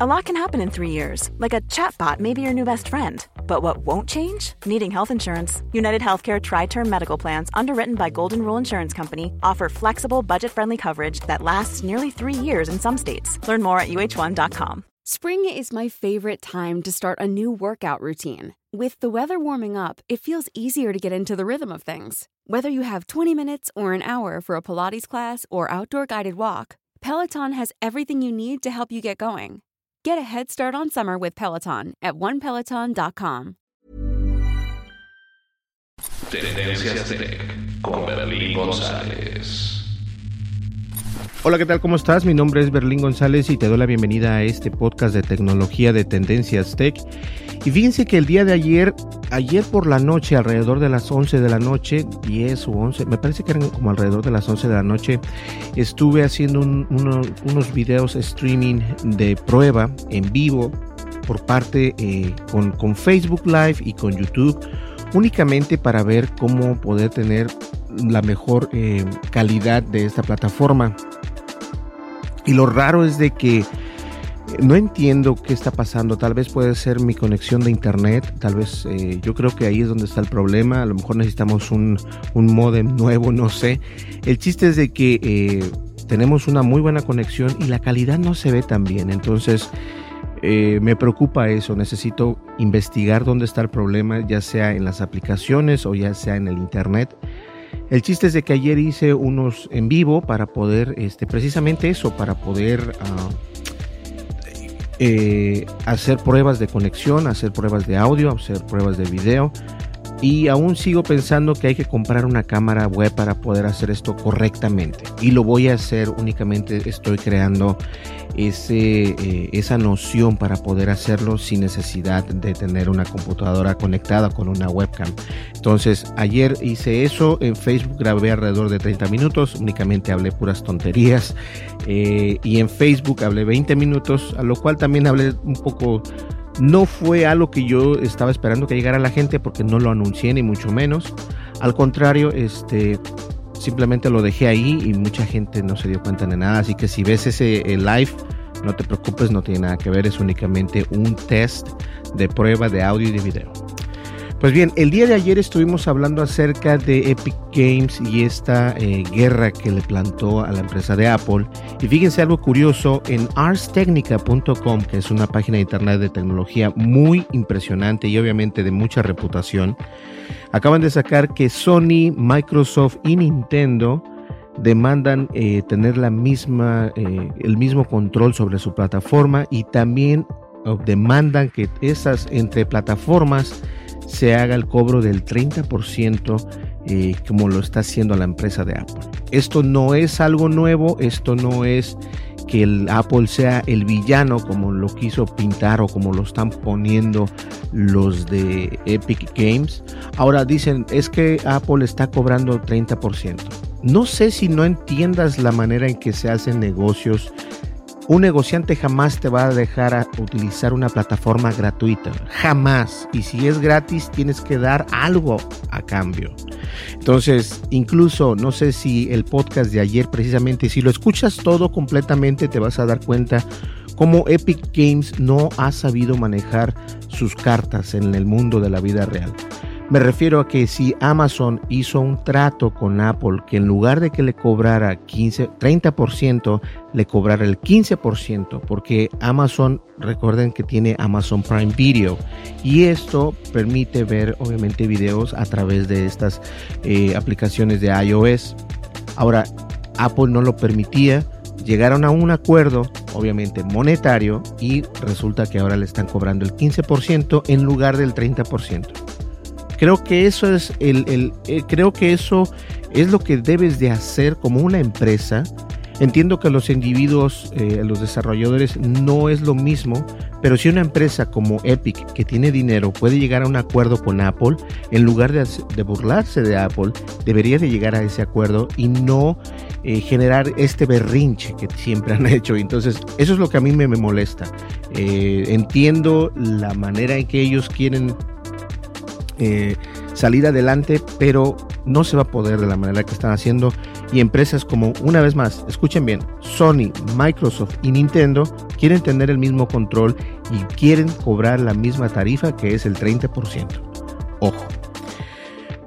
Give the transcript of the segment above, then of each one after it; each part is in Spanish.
A lot can happen in three years, like a chatbot may be your new best friend. But what won't change? Needing health insurance. United Healthcare Tri Term Medical Plans, underwritten by Golden Rule Insurance Company, offer flexible, budget friendly coverage that lasts nearly three years in some states. Learn more at uh1.com. Spring is my favorite time to start a new workout routine. With the weather warming up, it feels easier to get into the rhythm of things. Whether you have 20 minutes or an hour for a Pilates class or outdoor guided walk, Peloton has everything you need to help you get going. Get a head start on summer with Peloton at onepeloton.com. Tendencias Tech con Berlín González. Hola, ¿qué tal? ¿Cómo estás? Mi nombre es Berlín González y te doy la bienvenida a este podcast de tecnología de Tendencias Tech. Y fíjense que el día de ayer, ayer por la noche, alrededor de las 11 de la noche, 10 o 11, me parece que eran como alrededor de las 11 de la noche, estuve haciendo un- uno- unos videos streaming de prueba en vivo por parte eh, con, Facebook Live y con YouTube, únicamente para ver cómo poder tener la mejor eh, calidad de esta plataforma. Y lo raro es de que no entiendo qué está pasando. Tal vez puede ser mi conexión de internet. Tal vez eh, yo creo que ahí es donde está el problema. A lo mejor necesitamos un, un modem nuevo, no sé. El chiste es de que eh, tenemos una muy buena conexión y la calidad no se ve tan bien. Entonces eh, me preocupa eso. Necesito investigar dónde está el problema, ya sea en las aplicaciones o ya sea en el internet. El chiste es de que ayer hice unos en vivo para poder, este, precisamente eso, para poder ah, eh, hacer pruebas de conexión, hacer pruebas de audio, hacer pruebas de video. Y aún sigo pensando que hay que comprar una cámara web para poder hacer esto correctamente. Y lo voy a hacer únicamente, estoy creando ese, eh, esa noción para poder hacerlo sin necesidad de tener una computadora conectada con una webcam. Entonces, ayer hice eso, en Facebook grabé alrededor de 30 minutos, únicamente hablé puras tonterías. eh, y en Facebook hablé 20 minutos, a lo cual también hablé un poco no fue algo que yo estaba esperando que llegara la gente porque no lo anuncié ni mucho menos. Al contrario, este simplemente lo dejé ahí y mucha gente no se dio cuenta de nada. Así que si ves ese live, no te preocupes, no tiene nada que ver, es únicamente un test de prueba de audio y de video. Pues bien, el día de ayer estuvimos hablando acerca de Epic Games y esta eh, guerra que le plantó a la empresa de Apple. Y fíjense algo curioso, en arstechnica.com, que es una página de internet de tecnología muy impresionante y obviamente de mucha reputación, acaban de sacar que Sony, Microsoft y Nintendo demandan eh, tener la misma, eh, el mismo control sobre su plataforma y también oh, demandan que esas entre plataformas se haga el cobro del 30% eh, como lo está haciendo la empresa de Apple. Esto no es algo nuevo, esto no es que el Apple sea el villano como lo quiso pintar o como lo están poniendo los de Epic Games. Ahora dicen, es que Apple está cobrando 30%. No sé si no entiendas la manera en que se hacen negocios un negociante jamás te va a dejar utilizar una plataforma gratuita. Jamás. Y si es gratis, tienes que dar algo a cambio. Entonces, incluso, no sé si el podcast de ayer precisamente, si lo escuchas todo completamente, te vas a dar cuenta cómo Epic Games no ha sabido manejar sus cartas en el mundo de la vida real. Me refiero a que si Amazon hizo un trato con Apple que en lugar de que le cobrara 15, 30%, le cobrara el 15%, porque Amazon, recuerden que tiene Amazon Prime Video y esto permite ver obviamente videos a través de estas eh, aplicaciones de iOS. Ahora, Apple no lo permitía, llegaron a un acuerdo, obviamente monetario, y resulta que ahora le están cobrando el 15% en lugar del 30%. Creo que eso es el, el eh, creo que eso es lo que debes de hacer como una empresa Entiendo que los individuos, eh, los desarrolladores, no es lo mismo, pero si una empresa como Epic, que tiene dinero, puede llegar a un acuerdo con Apple, en lugar de, burlarse de Apple, debería de llegar a ese acuerdo y no eh, generar este berrinche que siempre han hecho. Entonces, eso es lo que a mí me, me molesta. Eh, entiendo la manera en que ellos quieren eh, salir adelante, pero no se va a poder de la manera que están haciendo. Y empresas como, una vez más, escuchen bien, Sony, Microsoft y Nintendo quieren tener el mismo control y quieren cobrar la misma tarifa que es el 30%. Ojo.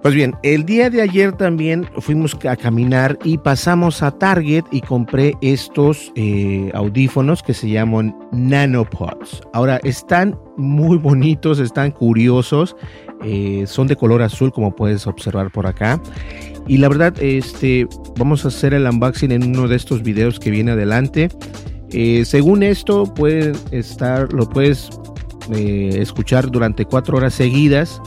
Pues bien, el día de ayer también fuimos a caminar y pasamos a Target y compré estos eh, audífonos que se llaman Nanopods. Ahora, están muy bonitos, están curiosos, eh, son de color azul como puedes observar por acá. Y la verdad, este, vamos a hacer el unboxing en uno de estos videos que viene adelante. Eh, según esto, pueden estar, lo puedes escuchar durante cuatro horas seguidas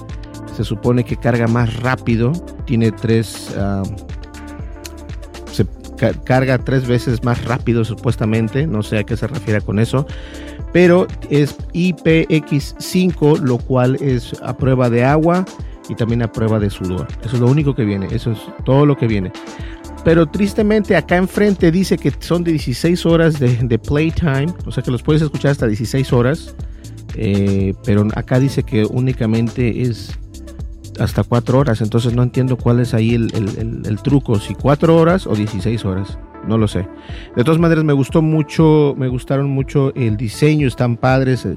se supone que carga más rápido, tiene tres, uh, se ca carga tres veces más rápido supuestamente, no sé a qué se refiere con eso, pero es IPX5, lo cual es a prueba de agua y también a prueba de sudor. Eso es lo único que viene, eso es todo lo que viene. Pero tristemente acá enfrente dice que son de 16 horas de, de playtime, o sea que los puedes escuchar hasta 16 horas. Eh, pero acá dice que únicamente es hasta 4 horas. Entonces no entiendo cuál es ahí el, el, truco, si 4 horas o 16 horas. No lo sé. De todas maneras, me gustó mucho, me gustaron mucho el diseño, están padres, se,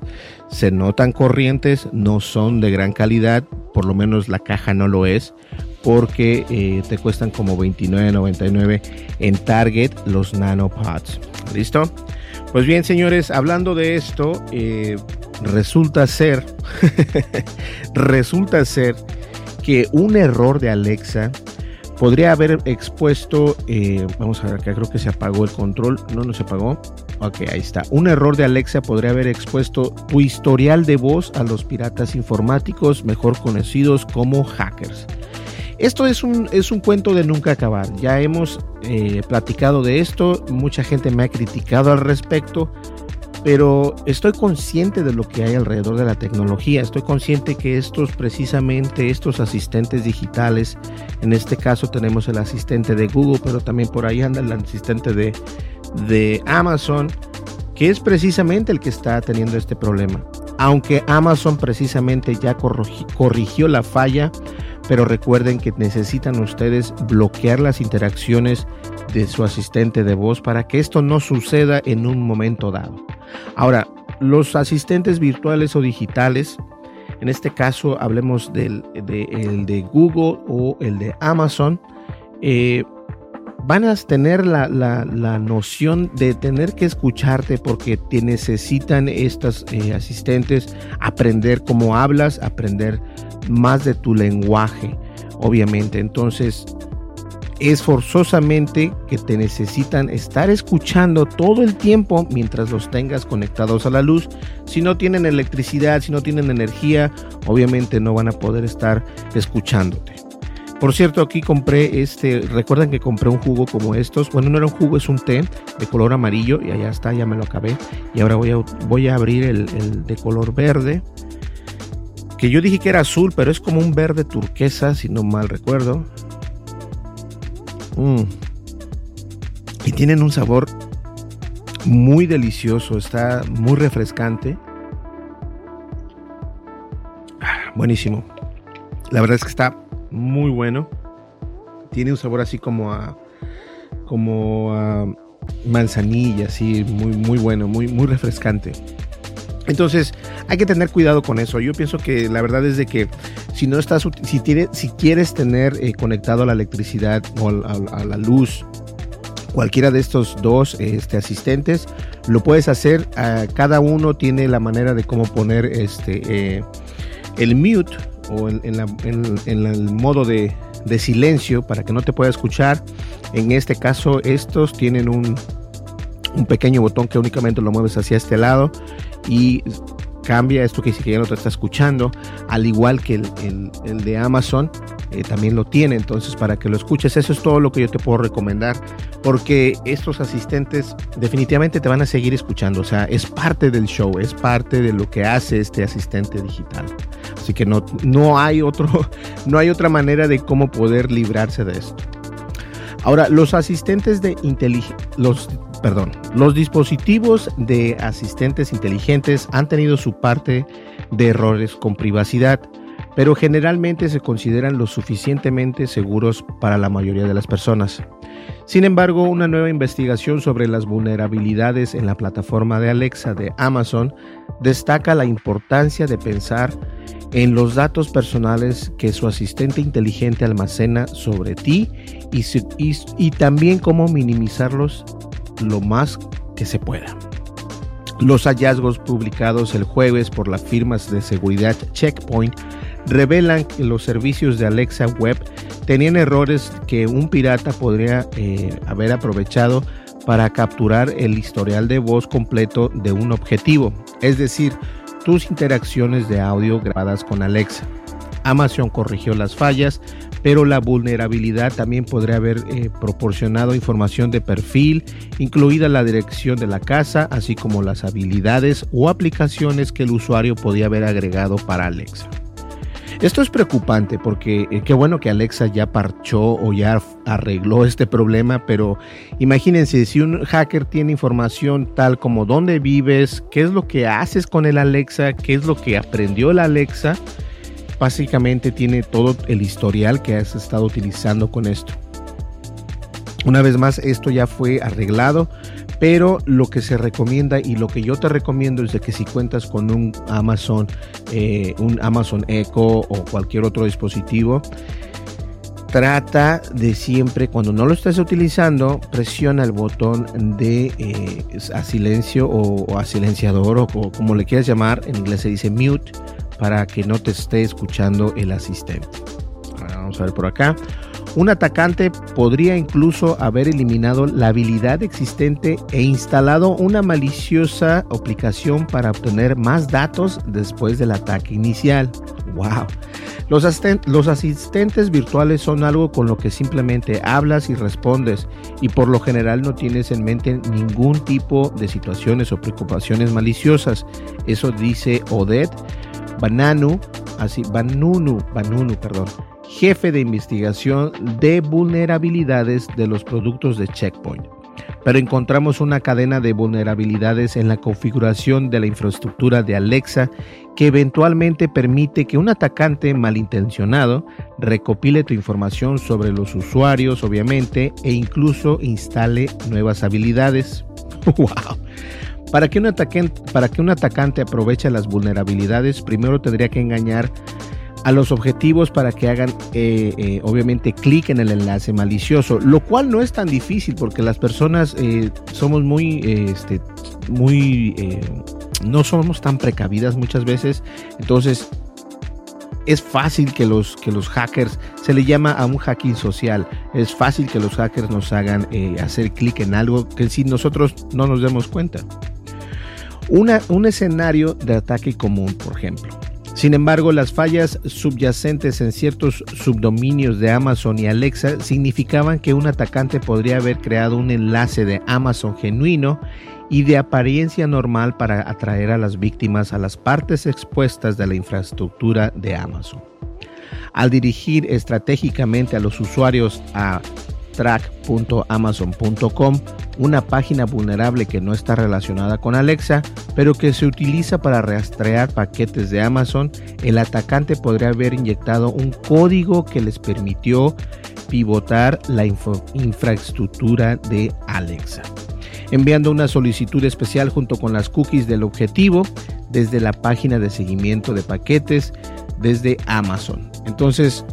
se notan corrientes, no son de gran calidad, por lo menos la caja no lo es, porque eh, te cuestan como 29.99 en Target los nanopods. ¿Listo? Pues bien, señores, hablando de esto, eh, resulta ser, resulta ser que un error de Alexa podría haber expuesto, eh, vamos a ver acá, creo que se apagó el control, no, no se apagó. Ok, ahí está. Un error de Alexa podría haber expuesto tu historial de voz a los piratas informáticos, mejor conocidos como hackers. Esto es un, es un cuento de nunca acabar. Ya hemos eh, platicado de esto, mucha gente me ha criticado al respecto, pero estoy consciente de lo que hay alrededor de la tecnología. Estoy consciente que estos precisamente, estos asistentes digitales, en este caso tenemos el asistente de Google, pero también por ahí anda el asistente de, de Amazon, que es precisamente el que está teniendo este problema. Aunque Amazon precisamente ya corrigió la falla, pero recuerden que necesitan ustedes bloquear las interacciones de su asistente de voz para que esto no suceda en un momento dado. Ahora, los asistentes virtuales o digitales, en este caso hablemos del de, Google o el de Amazon, eh, van a tener la, la, la, noción de tener que escucharte porque te necesitan estas eh, asistentes aprender cómo hablas, aprender más de tu lenguaje, obviamente. Entonces, es forzosamente que te necesitan estar escuchando todo el tiempo mientras los tengas conectados a la luz. Si no tienen electricidad, si no tienen energía, obviamente no van a poder estar escuchándote. Por cierto, aquí compré este, recuerdan que compré un jugo como estos. Bueno, no era un jugo, es un té de color amarillo y allá está, ya me lo acabé. Y ahora voy a, abrir el de color verde. Que yo dije que era azul, pero es como un verde turquesa, si no mal recuerdo. Mm. Y tienen un sabor muy delicioso, está muy refrescante. Ah, buenísimo. La verdad es que está muy bueno. Tiene un sabor así como a como a manzanilla, así muy muy bueno, muy muy refrescante. Entonces, hay que tener cuidado con eso. Yo pienso que la verdad es de que si no estás, si, si quieres tener eh, conectado a la electricidad o a, la luz cualquiera de estos dos este, asistentes, lo puedes hacer. Uh, cada uno tiene la manera de cómo poner este, eh, el mute o en, el modo de, de silencio para que no te pueda escuchar. En este caso, estos tienen un, un pequeño botón que únicamente lo mueves hacia este lado y cambia, esto que dice que ya no te está escuchando, al igual que el, el, de Amazon eh, también lo tiene, entonces para que lo escuches, eso es todo lo que yo te puedo recomendar, porque estos asistentes definitivamente te van a seguir escuchando, o sea, es parte del show, es parte de lo que hace este asistente digital. Así que no, no, hay otro, no hay otra manera de cómo poder librarse de esto. Ahora, los asistentes de inteligencia, los perdón, los dispositivos de asistentes inteligentes han tenido su parte de errores con privacidad, pero generalmente se consideran lo suficientemente seguros para la mayoría de las personas. Sin embargo, una nueva investigación sobre las vulnerabilidades en la plataforma de Alexa de Amazon destaca la importancia de pensar en los datos personales que su asistente inteligente almacena sobre ti y, y, también cómo minimizarlos lo más que se pueda. Los hallazgos publicados el jueves por las firmas de seguridad Checkpoint revelan que los servicios de Alexa Web tenían errores que un pirata podría eh, haber aprovechado para capturar el historial de voz completo de un objetivo, es decir, tus interacciones de audio grabadas con Alexa. Amazon corrigió las fallas, pero la vulnerabilidad también podría haber eh, proporcionado información de perfil, incluida la dirección de la casa, así como las habilidades o aplicaciones que el usuario podía haber agregado para Alexa. Esto es preocupante porque eh, qué bueno que Alexa ya parchó o ya arregló este problema, pero imagínense si un hacker tiene información tal como dónde vives, qué es lo que haces con el Alexa, qué es lo que aprendió el Alexa, básicamente tiene todo el historial que has estado utilizando con esto. Una vez más, esto ya fue arreglado, pero lo que se recomienda y lo que yo te recomiendo es de que si cuentas con un Amazon, eh, un Amazon Echo o cualquier otro dispositivo, trata de siempre, cuando no lo estés utilizando, presiona el botón de eh, a silencio o, a silenciador o, como le quieras llamar, en inglés se dice mute, para que no te esté escuchando el asistente. vamos a ver por acá. Un atacante podría incluso haber eliminado la habilidad existente e instalado una maliciosa aplicación para obtener más datos después del ataque inicial. ¡Wow! Los, los, asistentes virtuales son algo con lo que simplemente hablas y respondes y por lo general no tienes en mente ningún tipo de situaciones o preocupaciones maliciosas. Eso dice Odette Bananu, así, Banunu, Banunu, perdón, jefe de investigación de vulnerabilidades de los productos de Checkpoint. Pero encontramos una cadena de vulnerabilidades en la configuración de la infraestructura de Alexa que eventualmente permite que un atacante malintencionado recopile tu información sobre los usuarios, obviamente, e incluso instale nuevas habilidades. ¡Wow! Para que, un atacante, para que un atacante aproveche las vulnerabilidades, primero tendría que engañar a los objetivos para que hagan eh, eh, obviamente clic en el enlace malicioso, lo cual no es tan difícil porque las personas eh, somos muy, este, muy, no somos tan precavidas muchas veces, entonces es fácil que los, que los hackers, se le llama a un hacking social, es fácil que los hackers nos hagan hacer clic en algo que si nosotros no nos demos cuenta un escenario de ataque común, por ejemplo. Sin embargo, las fallas subyacentes en ciertos subdominios de Amazon y Alexa significaban que un atacante podría haber creado un enlace de Amazon genuino y de apariencia normal para atraer a las víctimas a las partes expuestas de la infraestructura de Amazon. Al dirigir estratégicamente a los usuarios a track.amazon.com, una página vulnerable que no está relacionada con Alexa, pero que se utiliza para rastrear paquetes de Amazon, el atacante podría haber inyectado un código que les permitió pivotar la infraestructura de Alexa, enviando una solicitud especial junto con las cookies del objetivo desde la página de seguimiento de paquetes desde Amazon. Entonces,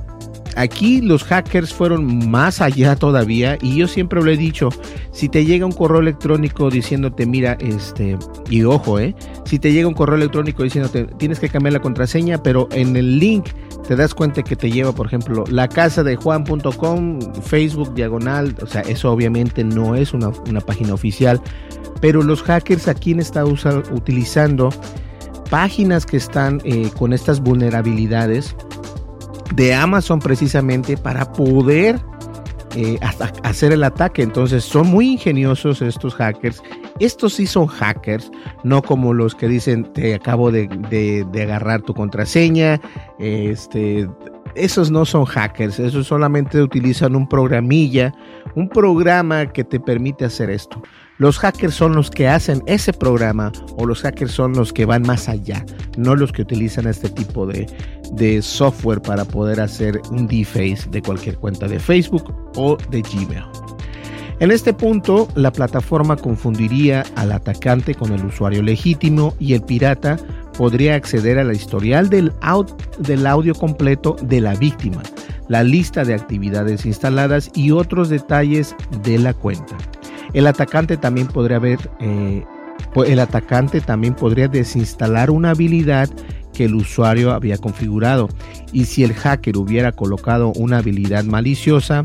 aquí los hackers fueron más allá todavía y yo siempre lo he dicho, si te llega un correo electrónico diciéndote, mira, este, y ojo, eh, si te llega un correo electrónico diciéndote, tienes que cambiar la contraseña, pero en el link te das cuenta que te lleva, por ejemplo, la casa de juan.com, Facebook diagonal, o sea, eso obviamente no es una, página oficial, pero los hackers aquí estado utilizando páginas que están eh, con estas vulnerabilidades de Amazon precisamente para poder eh, hacer el ataque. Entonces son muy ingeniosos estos hackers. Estos sí son hackers, no como los que dicen te acabo de, de agarrar tu contraseña, este, esos no son hackers, esos solamente utilizan un programilla, un programa que te permite hacer esto. Los hackers son los que hacen ese programa o los hackers son los que van más allá, no los que utilizan este tipo de, software para poder hacer un deface de cualquier cuenta de Facebook o de Gmail. En este punto, la plataforma confundiría al atacante con el usuario legítimo y el pirata podría acceder a la historial del, del audio completo de la víctima, la lista de actividades instaladas y otros detalles de la cuenta. El atacante también podría ver, eh, el atacante también podría desinstalar una habilidad que el usuario había configurado y si el hacker hubiera colocado una habilidad maliciosa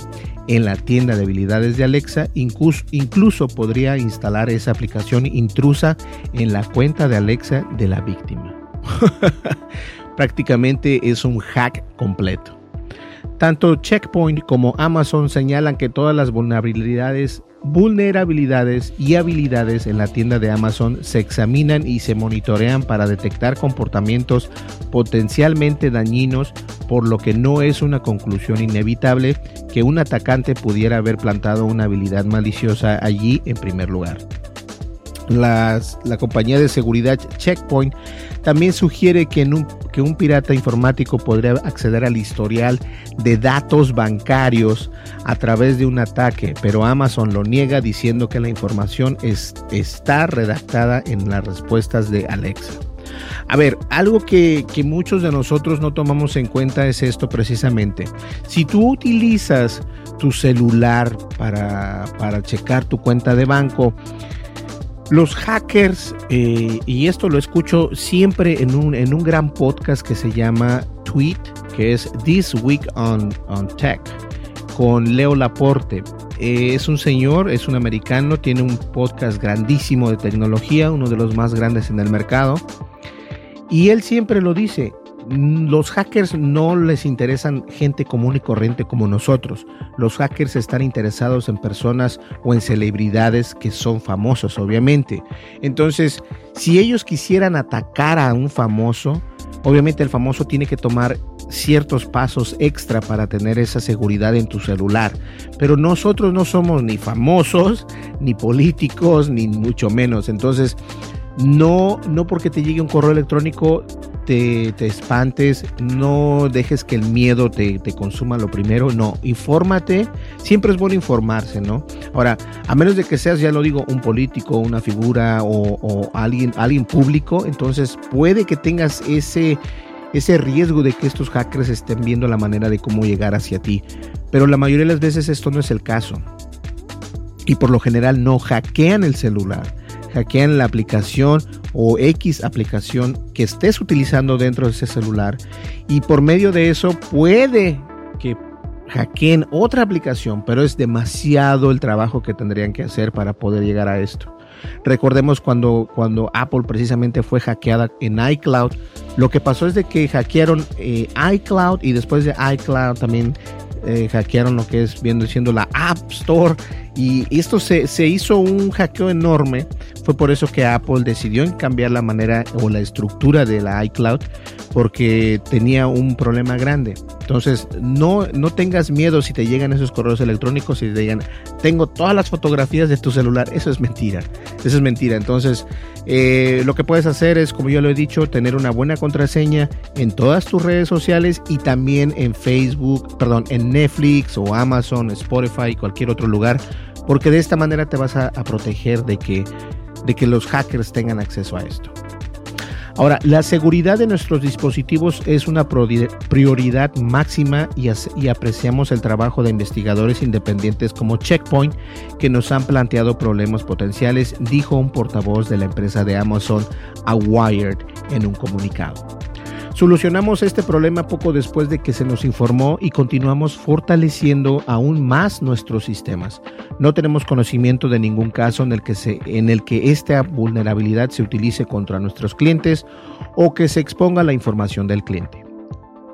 en la tienda de habilidades de Alexa, incluso podría instalar esa aplicación intrusa en la cuenta de Alexa de la víctima. Prácticamente es un hack completo. Tanto Checkpoint como Amazon señalan que todas las vulnerabilidades vulnerabilidades y habilidades en la tienda de Amazon. Se examinan y se monitorean para detectar comportamientos potencialmente dañinos, por lo que no es una conclusión inevitable que un atacante pudiera haber plantado una habilidad maliciosa allí en primer lugar la compañía de seguridad Checkpoint también sugiere que, un, que un pirata informático podría acceder al historial de datos bancarios a través de un ataque, pero Amazon lo niega diciendo que la información está redactada en las respuestas de Alexa. A ver, algo que, muchos de nosotros no tomamos en cuenta es esto precisamente. Si tú utilizas tu celular para, para checar tu cuenta de banco, los hackers, eh, y esto lo escucho siempre en un, en un gran podcast que se llama Tweet, que es This Week on, on Tech, con Leo Laporte. Eh, es un señor, es un americano, tiene un podcast grandísimo de tecnología, uno de los más grandes en el mercado. Y él siempre lo dice, los hackers no les interesan gente común y corriente como nosotros. Los hackers están interesados en personas o en celebridades que son famosos, obviamente. Entonces, si ellos quisieran atacar a un famoso, obviamente el famoso tiene que tomar ciertos pasos extra para tener esa seguridad en tu celular. Pero nosotros no somos ni famosos, ni políticos, ni mucho menos. Entonces, no, no porque te llegue un correo electrónico te, espantes, no dejes que el miedo te, consuma lo primero, no, infórmate, siempre es bueno informarse, ¿no? Ahora, a menos de que seas, ya lo digo, un político, una figura o, alguien, alguien público, entonces puede que tengas ese, ese riesgo de que estos hackers estén viendo la manera de cómo llegar hacia ti, pero la mayoría de las veces esto no es el caso. Y por lo general no hackean el celular hackean la aplicación o X aplicación que estés utilizando dentro de ese celular y por medio de eso puede que hackeen otra aplicación, pero es demasiado el trabajo que tendrían que hacer para poder llegar a esto. Recordemos cuando, cuando Apple precisamente fue hackeada en iCloud, lo que pasó es de que hackearon eh, iCloud y después de iCloud también eh, hackearon lo que es viendo siendo la App Store y esto se, se, hizo un hackeo enorme. Fue por eso que Apple decidió cambiar la manera o la estructura de la iCloud porque tenía un problema grande. Entonces, no, no tengas miedo si te llegan esos correos electrónicos y te digan, tengo todas las fotografías de tu celular. Eso es mentira. Eso es mentira. Entonces, eh, lo que puedes hacer es, como yo lo he dicho, tener una buena contraseña en todas tus redes sociales y también en Facebook, perdón, en Netflix o Amazon, Spotify, cualquier otro lugar, porque de esta manera te vas a, proteger de que, de que los hackers tengan acceso a esto. Ahora, la seguridad de nuestros dispositivos es una prioridad máxima y, apreciamos el trabajo de investigadores independientes como Checkpoint que nos han planteado problemas potenciales, dijo un portavoz de la empresa de Amazon a Wired en un comunicado. Solucionamos este problema poco después de que se nos informó y continuamos fortaleciendo aún más nuestros sistemas. No tenemos conocimiento de ningún caso en el que, se, en el que esta vulnerabilidad se utilice contra nuestros clientes o que se exponga la información del cliente.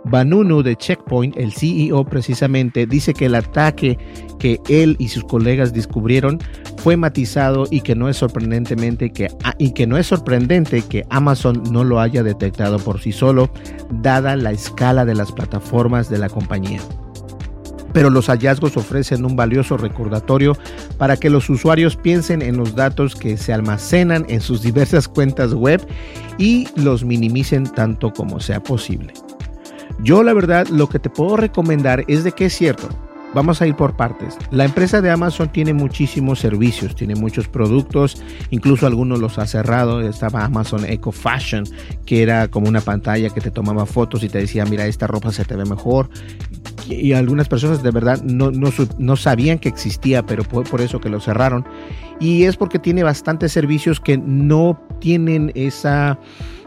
Banunu de Checkpoint, el CEO precisamente, dice que el ataque que él y sus colegas descubrieron fue matizado y que no es sorprendentemente que y que no es sorprendente que Amazon no lo haya detectado por sí solo, dada la escala de las plataformas de la compañía. Pero los hallazgos ofrecen un valioso recordatorio para que los usuarios piensen en los datos que se almacenan en sus diversas cuentas web y los minimicen tanto como sea posible. Yo la verdad lo que te puedo recomendar es de que es cierto. Vamos a ir por partes. La empresa de Amazon tiene muchísimos servicios, tiene muchos productos, incluso algunos los ha cerrado. Estaba Amazon Eco Fashion, que era como una pantalla que te tomaba fotos y te decía, mira, esta ropa se te ve mejor. Y algunas personas de verdad no, no, sabían que existía, pero fue por eso que lo cerraron. Y es porque tiene bastantes servicios que no tienen esa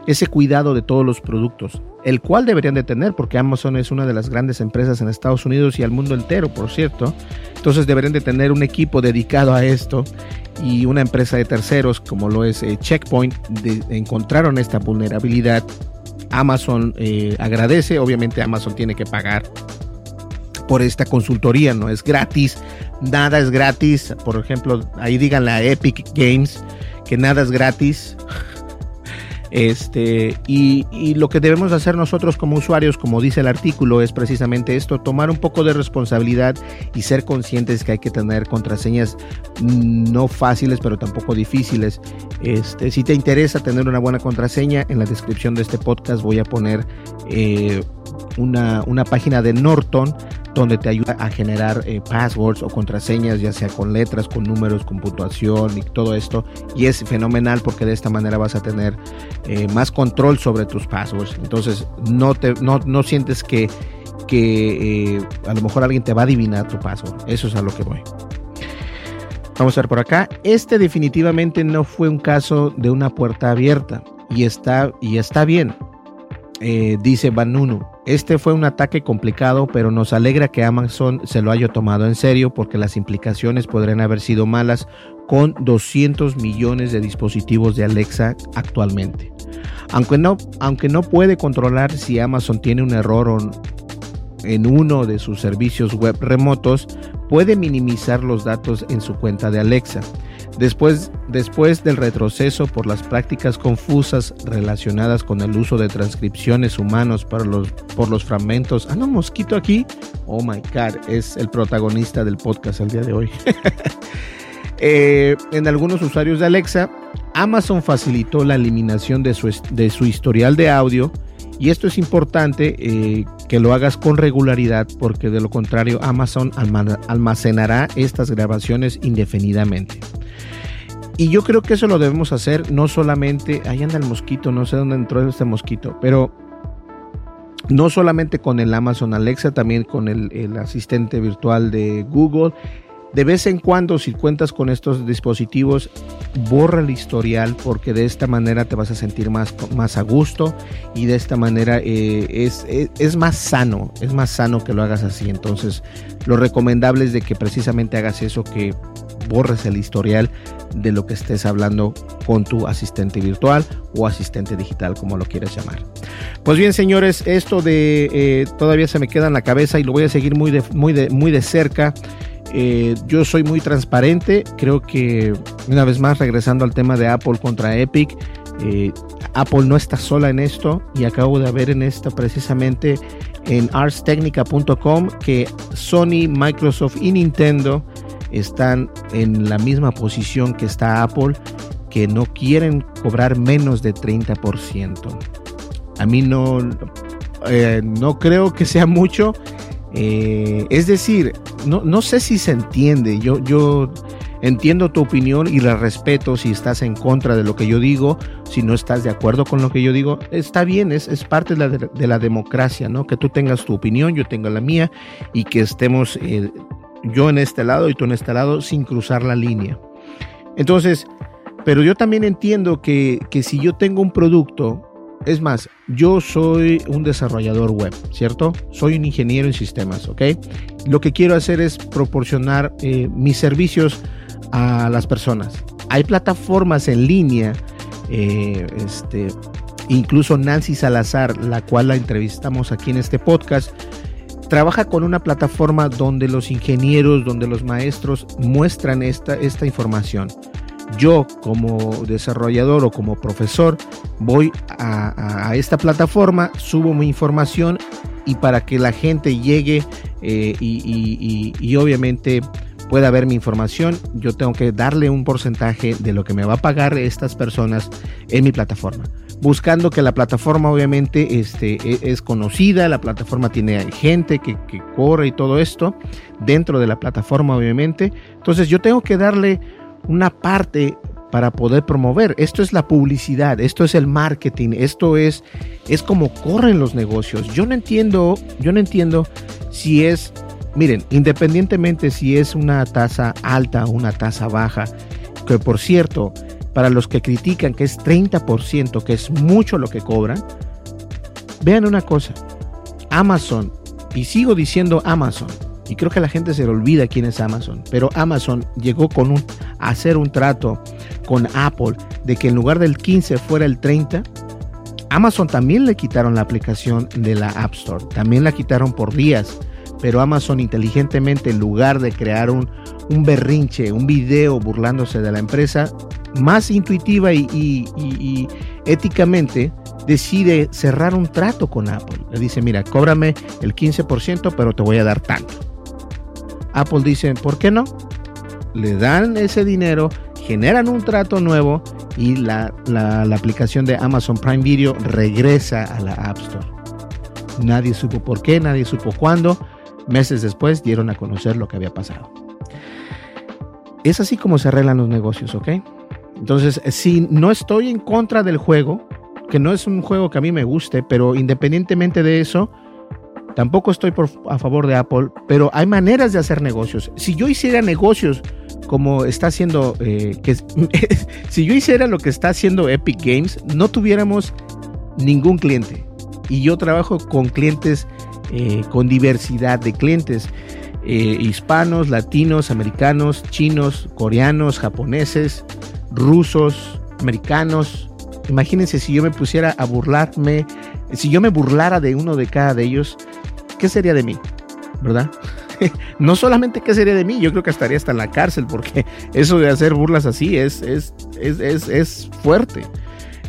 ese cuidado de todos los productos, el cual deberían de tener porque Amazon es una de las grandes empresas en Estados Unidos y al mundo entero, por cierto. Entonces deberían de tener un equipo dedicado a esto y una empresa de terceros como lo es eh, Checkpoint encontraron esta vulnerabilidad. Amazon eh, agradece, obviamente Amazon tiene que pagar por esta consultoría, no es gratis, nada es gratis. Por ejemplo, ahí digan la Epic Games que nada es gratis. Este, y, lo que debemos hacer nosotros como usuarios, como dice el artículo, es precisamente esto, tomar un poco de responsabilidad y ser conscientes que hay que tener contraseñas no fáciles, pero tampoco difíciles. Este, si te interesa tener una buena contraseña, en la descripción de este podcast voy a poner eh, una, una página de Norton donde te ayuda a generar eh, passwords o contraseñas, ya sea con letras, con números, con puntuación y todo esto. Y es fenomenal porque de esta manera vas a tener eh, más control sobre tus passwords. Entonces no, te, no, no sientes que, que eh, a lo mejor alguien te va a adivinar tu password. Eso es a lo que voy. Vamos a ver por acá. Este definitivamente no fue un caso de una puerta abierta y está, y está bien. Dice Banunu, este fue un ataque complicado, pero nos alegra que Amazon se lo haya tomado en serio porque las implicaciones podrían haber sido malas con 200 millones de dispositivos de Alexa actualmente. Aunque no, aunque no puede controlar si Amazon tiene un error en uno de sus servicios web remotos, puede minimizar los datos en su cuenta de Alexa. Después, después del retroceso por las prácticas confusas relacionadas con el uso de transcripciones humanos los, por los fragmentos. Ah, no, mosquito aquí. Oh my God, es el protagonista del podcast el día de hoy. Eh, en algunos usuarios de Alexa, Amazon facilitó la eliminación de su, de su historial de audio. Y esto es importante eh, que lo hagas con regularidad porque de lo contrario Amazon almacenará estas grabaciones indefinidamente. Y yo creo que eso lo debemos hacer no solamente, ahí anda el mosquito, no sé dónde entró este mosquito, pero no solamente con el Amazon Alexa, también con el, asistente virtual de Google. De vez en cuando, si cuentas con estos dispositivos, borra el historial porque de esta manera te vas a sentir más, más a gusto y de esta manera eh, es, es, es, más sano, es más sano que lo hagas así. Entonces, lo recomendable es de que precisamente hagas eso, que borres el historial de lo que estés hablando con tu asistente virtual o asistente digital, como lo quieras llamar. Pues bien, señores, esto de eh, todavía se me queda en la cabeza y lo voy a seguir muy de, muy de, muy de cerca. Eh, yo soy muy transparente. Creo que una vez más, regresando al tema de Apple contra Epic, eh, Apple no está sola en esto y acabo de ver en esto precisamente en artstechnica.com que Sony, Microsoft y Nintendo están en la misma posición que está Apple, que no quieren cobrar menos de 30%. A mí no, eh, no creo que sea mucho. Eh, es decir, no, no, sé si se entiende. Yo, yo entiendo tu opinión y la respeto si estás en contra de lo que yo digo, si no estás de acuerdo con lo que yo digo. Está bien, es, es parte de la, de la, democracia, ¿no? Que tú tengas tu opinión, yo tenga la mía y que estemos eh, yo en este lado y tú en este lado sin cruzar la línea. Entonces, pero yo también entiendo que, si yo tengo un producto Es más, yo soy un desarrollador web, ¿cierto? Soy un ingeniero en sistemas, ¿ok? Lo que quiero hacer es proporcionar eh, mis servicios a las personas. Hay plataformas en línea, eh, este, incluso Nancy Salazar, la cual la entrevistamos aquí en este podcast, trabaja con una plataforma donde los ingenieros, donde los maestros muestran esta, esta información yo como desarrollador o como profesor voy a, esta plataforma, subo mi información y para que la gente llegue eh, y, obviamente pueda ver mi información, yo tengo que darle un porcentaje de lo que me va a pagar estas personas en mi plataforma. Buscando que la plataforma obviamente este, e, es conocida, la plataforma tiene gente que, que corre y todo esto dentro de la plataforma obviamente. Entonces yo tengo que darle una parte para poder promover. Esto es la publicidad, esto es el marketing, esto es es como corren los negocios. Yo no entiendo, yo no entiendo si es, miren, independientemente si es una tasa alta o una tasa baja, que por cierto, para los que critican que es 30%, que es mucho lo que cobran, vean una cosa. Amazon, y sigo diciendo Amazon, y creo que la gente se le olvida quién es Amazon. Pero Amazon llegó con un, a hacer un trato con Apple de que en lugar del 15 fuera el 30. Amazon también le quitaron la aplicación de la App Store. También la quitaron por días. Pero Amazon inteligentemente, en lugar de crear un, un berrinche, un video burlándose de la empresa, más intuitiva y, y éticamente, decide cerrar un trato con Apple. Le dice, mira, cóbrame el 15%, pero te voy a dar tanto. Apple dice, ¿por qué no? Le dan ese dinero, generan un trato nuevo y la, aplicación de Amazon Prime Video regresa a la App Store. Nadie supo por qué, nadie supo cuándo. Meses después dieron a conocer lo que había pasado. Es así como se arreglan los negocios, ¿ok? Entonces, si no estoy en contra del juego, que no es un juego que a mí me guste, pero independientemente de eso, Tampoco estoy a favor de Apple, pero hay maneras de hacer negocios. Si yo hiciera negocios como está haciendo, eh, si yo hiciera lo que está haciendo Epic Games, no tuviéramos ningún cliente. Y yo trabajo con clientes, eh, con diversidad de clientes. Eh, hispanos, latinos, americanos, chinos, coreanos, japoneses, rusos, americanos. Imagínense si yo me pusiera a burlarme, si yo me burlara de uno de cada de ellos, ¿qué sería de mí? ¿Verdad? no solamente qué sería de mí, yo creo que estaría hasta en la cárcel, porque eso de hacer burlas así es, es, es, fuerte.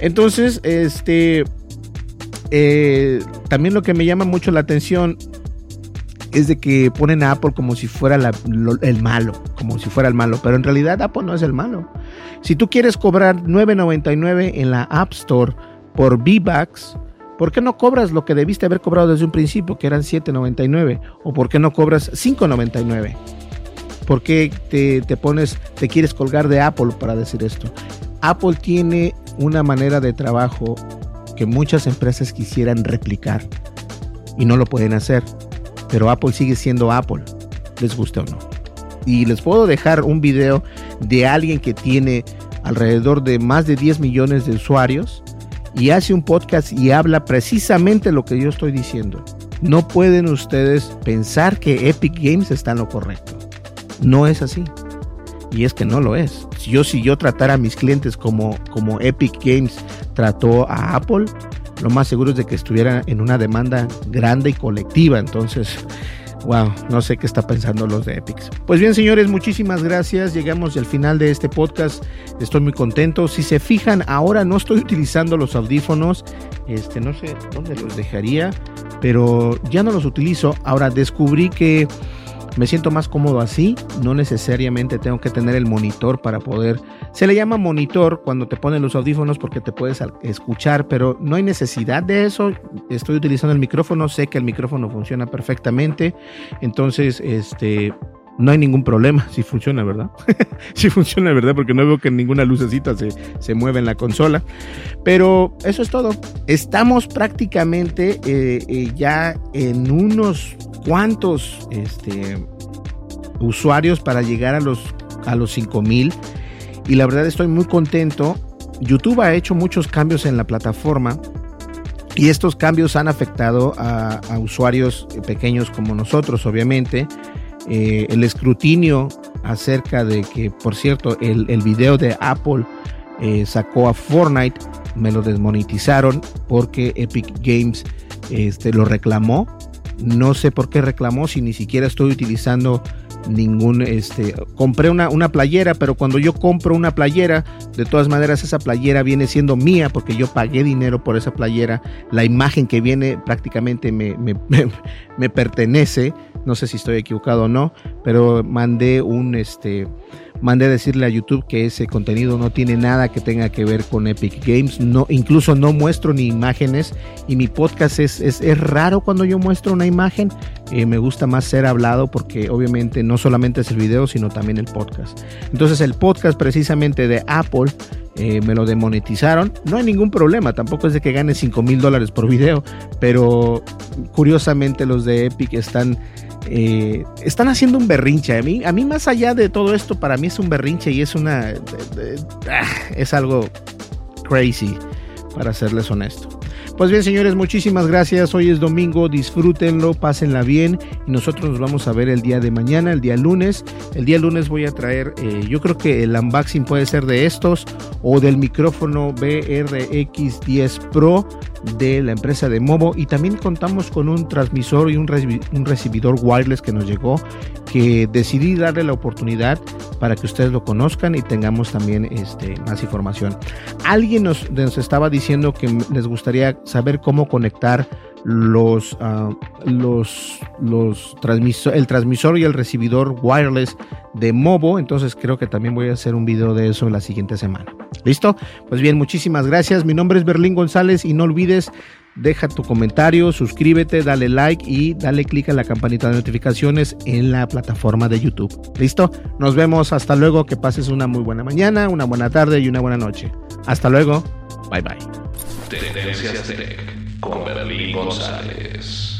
Entonces, este, eh, también lo que me llama mucho la atención es de que ponen a Apple como si fuera el malo, como si fuera el malo, pero en realidad Apple no es el malo. Si tú quieres cobrar 9.99 en la App Store por V-Bucks, ¿Por qué no cobras lo que debiste haber cobrado desde un principio, que eran 7.99? ¿O por qué no cobras 5.99? ¿Por qué te, te, pones, te quieres colgar de Apple para decir esto? Apple tiene una manera de trabajo que muchas empresas quisieran replicar y no lo pueden hacer. Pero Apple sigue siendo Apple, les guste o no. Y les puedo dejar un video de alguien que tiene alrededor de más de 10 millones de usuarios y hace un podcast y habla precisamente lo que yo estoy diciendo. No pueden ustedes pensar que Epic Games está en lo correcto. No es así. Y es que no lo es. Si yo, si yo tratara a mis clientes como, como Epic Games trató a Apple, lo más seguro es de que estuviera en una demanda grande y colectiva. Entonces, Wow, no sé qué está pensando los de Epics. Pues bien, señores, muchísimas gracias. Llegamos al final de este podcast. Estoy muy contento. Si se fijan, ahora no estoy utilizando los audífonos. Este, no sé dónde los dejaría, pero ya no los utilizo. Ahora descubrí que me siento más cómodo así, no necesariamente tengo que tener el monitor para poder... Se le llama monitor cuando te ponen los audífonos porque te puedes escuchar, pero no hay necesidad de eso. Estoy utilizando el micrófono, sé que el micrófono funciona perfectamente, entonces este no hay ningún problema si funciona, ¿verdad? si funciona, ¿verdad? Porque no veo que ninguna lucecita se, se mueva en la consola. Pero eso es todo. Estamos prácticamente eh, eh, ya en unos cuantos este, usuarios para llegar a los, a los 5000. Y la verdad estoy muy contento. YouTube ha hecho muchos cambios en la plataforma Y estos cambios han afectado a, usuarios pequeños como nosotros, obviamente. Eh, el escrutinio acerca de que, por cierto, el, el video de Apple eh, sacó a Fortnite, me lo desmonetizaron porque Epic Games este, lo reclamó. No sé por qué reclamó si ni siquiera estoy utilizando ningún, este, compré una, una playera, pero cuando yo compro una playera, de todas maneras esa playera viene siendo mía porque yo pagué dinero por esa playera, la imagen que viene prácticamente me, me, me, pertenece, no sé si estoy equivocado o no, pero mandé un, este, mandé decirle a YouTube que ese contenido no tiene nada que tenga que ver con Epic Games. No, incluso no muestro ni imágenes. Y mi podcast es, es, raro cuando yo muestro una imagen. Eh, me gusta más ser hablado porque obviamente no solamente es el video, sino también el podcast. Entonces el podcast precisamente de Apple eh, me lo demonetizaron. No hay ningún problema, tampoco es de que gane 5 mil dólares por video, pero curiosamente los de Epic están eh, están haciendo un berrinche. A mí, a mí, más allá de todo esto, para mí es un berrinche y es una. Ah, es algo crazy, para serles honesto. Pues bien, señores, muchísimas gracias. Hoy es domingo, disfrútenlo, pásenla bien. Y nosotros nos vamos a ver el día de mañana, el día lunes. El día lunes voy a traer, eh, yo creo que el unboxing puede ser de estos o del micrófono BRX10 Pro de la empresa de Movo. Y también contamos con un transmisor y un, un recibidor wireless que nos llegó, que decidí darle la oportunidad para que ustedes lo conozcan y tengamos también este, más información. Alguien nos, nos estaba diciendo que les gustaría saber cómo conectar los, uh, los, los transmisor, el transmisor y el recibidor wireless de Movo. Entonces creo que también voy a hacer un video de eso la siguiente semana. ¿Listo? Pues bien, muchísimas gracias. Mi nombre es Berlín González y no olvides deja tu comentario, suscríbete, dale like y dale click a la campanita de notificaciones en la plataforma de YouTube. ¿Listo? Nos vemos. Hasta luego. Que pases una muy buena mañana, una buena tarde y una buena noche. Hasta luego. Bye bye. Con Berlín González.